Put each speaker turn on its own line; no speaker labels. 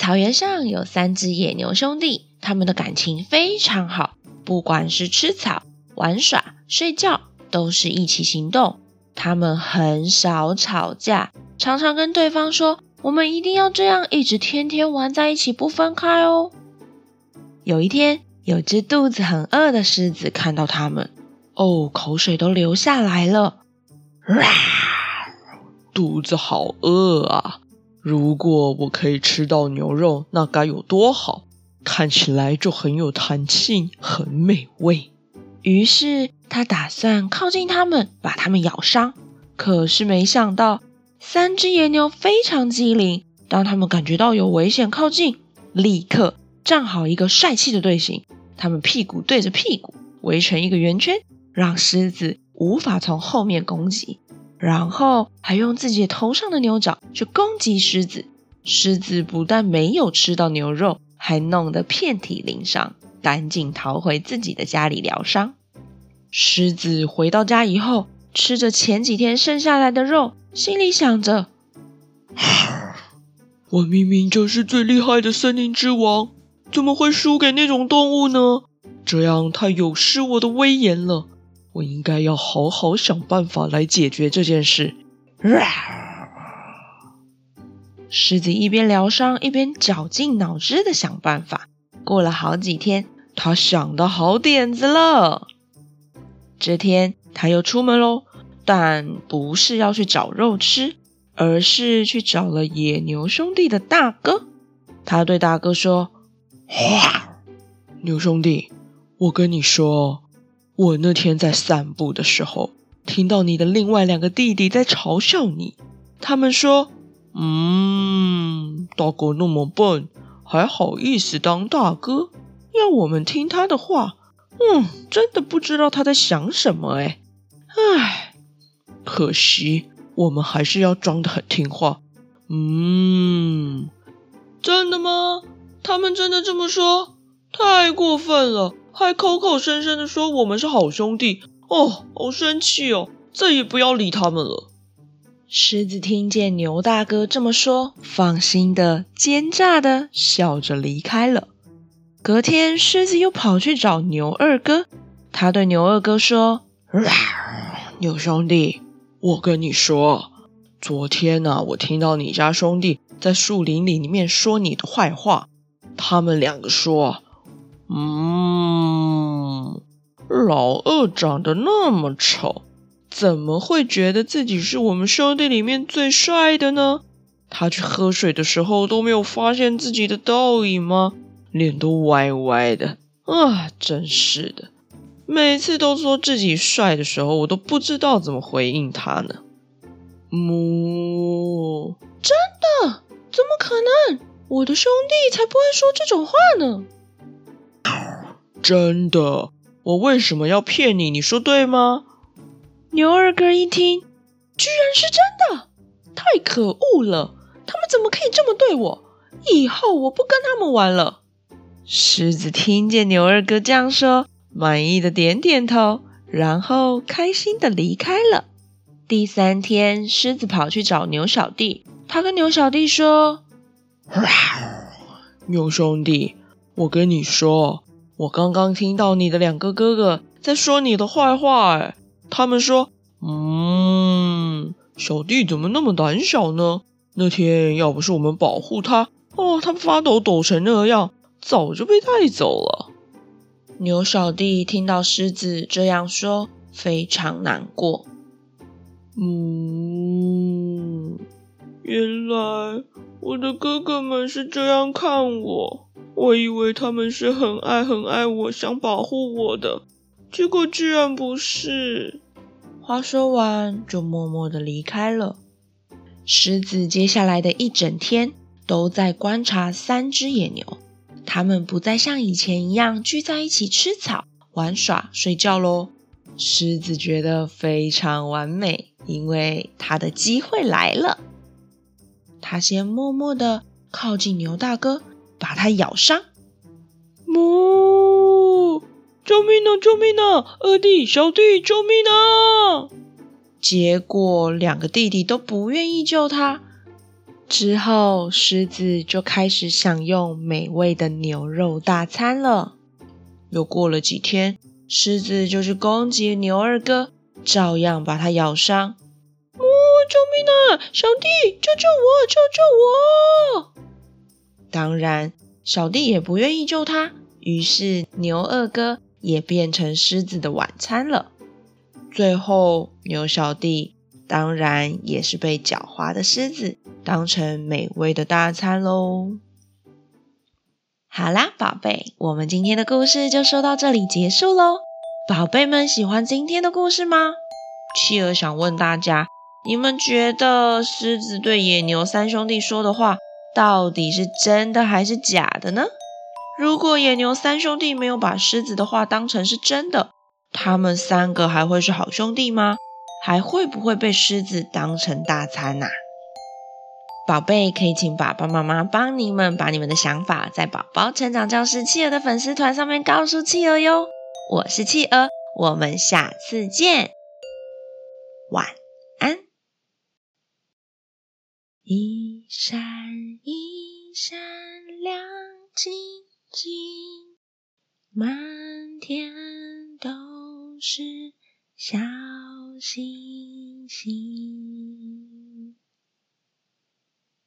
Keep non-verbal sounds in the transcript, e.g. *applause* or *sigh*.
草原上有三只野牛兄弟，他们的感情非常好，不管是吃草、玩耍、睡觉，都是一起行动。他们很少吵架，常常跟对方说：“我们一定要这样，一直天天玩在一起，不分开哦。”有一天，有只肚子很饿的狮子看到他们，哦，口水都流下来了，*laughs*
肚子好饿啊！如果我可以吃到牛肉，那该有多好！看起来就很有弹性，很美味。
于是他打算靠近它们，把它们咬伤。可是没想到，三只野牛非常机灵，当它们感觉到有危险靠近，立刻站好一个帅气的队形。它们屁股对着屁股，围成一个圆圈，让狮子无法从后面攻击。然后还用自己头上的牛角去攻击狮子，狮子不但没有吃到牛肉，还弄得遍体鳞伤，赶紧逃回自己的家里疗伤。狮子回到家以后，吃着前几天剩下来的肉，心里想着：“ *sighs*
我明明就是最厉害的森林之王，怎么会输给那种动物呢？这样太有失我的威严了。”我应该要好好想办法来解决这件事。
狮子一边疗伤，一边绞尽脑汁的想办法。过了好几天，他想到好点子了。这天他又出门喽，但不是要去找肉吃，而是去找了野牛兄弟的大哥。他对大哥说：“
哇，牛兄弟，我跟你说。”我那天在散步的时候，听到你的另外两个弟弟在嘲笑你。他们说：“嗯，大哥那么笨，还好意思当大哥，要我们听他的话。嗯，真的不知道他在想什么哎。唉，可惜我们还是要装得很听话。嗯，真的吗？他们真的这么说？太过分了！”还口口声声的说我们是好兄弟哦，好生气哦！再也不要理他们了。
狮子听见牛大哥这么说，放心的奸诈的笑着离开了。隔天，狮子又跑去找牛二哥，他对牛二哥说：“
牛兄弟，我跟你说，昨天呢、我听到你家兄弟在树林里面说你的坏话，他们两个说。”嗯，老二长得那么丑，怎么会觉得自己是我们兄弟里面最帅的呢？他去喝水的时候都没有发现自己的倒影吗？脸都歪歪的啊！真是的，每次都说自己帅的时候，我都不知道怎么回应他呢。
母，真的？怎么可能？我的兄弟才不会说这种话呢。
真的，我为什么要骗你？你说对吗？
牛二哥一听，居然是真的，太可恶了！他们怎么可以这么对我？以后我不跟他们玩了。狮子听见牛二哥这样说，满意的点点头，然后开心的离开了。第三天，狮子跑去找牛小弟，他跟牛小弟说：“
牛兄弟，我跟你说。”我刚刚听到你的两个哥哥在说你的坏话，哎，他们说，嗯，小弟怎么那么胆小呢？那天要不是我们保护他，哦，他发抖抖成那样，早就被带走了。
牛小弟听到狮子这样说，非常难过。
嗯，原来我的哥哥们是这样看我。我以为他们是很爱很爱我，想保护我的，结果居然不是。
话说完，就默默地离开了。狮子接下来的一整天都在观察三只野牛，它们不再像以前一样聚在一起吃草、玩耍、睡觉喽。狮子觉得非常完美，因为它的机会来了。它先默默地靠近牛大哥，把它咬伤。
哞！救命啊！救命啊！二弟、小弟，救命啊！
结果两个弟弟都不愿意救他。之后，狮子就开始享用美味的牛肉大餐了。又过了几天，狮子就去攻击牛二哥，照样把他咬伤。
哦，救命啊！小弟，救救我！救救我！
当然，小弟也不愿意救他。于是，牛二哥也变成狮子的晚餐了。最后，牛小弟当然也是被狡猾的狮子当成美味的大餐喽。好啦，宝贝，我们今天的故事就说到这里结束喽。宝贝们喜欢今天的故事吗？企鹅想问大家，你们觉得狮子对野牛三兄弟说的话，到底是真的还是假的呢？如果野牛三兄弟没有把狮子的话当成是真的，他们三个还会是好兄弟吗？还会不会被狮子当成大餐呐？宝贝，可以请爸爸妈妈帮你们把你们的想法在宝宝成长教室企鹅的粉丝团上面告诉企鹅哟。我是企鹅，我们下次见，晚安。一闪一闪晶晶，满天都是小星星。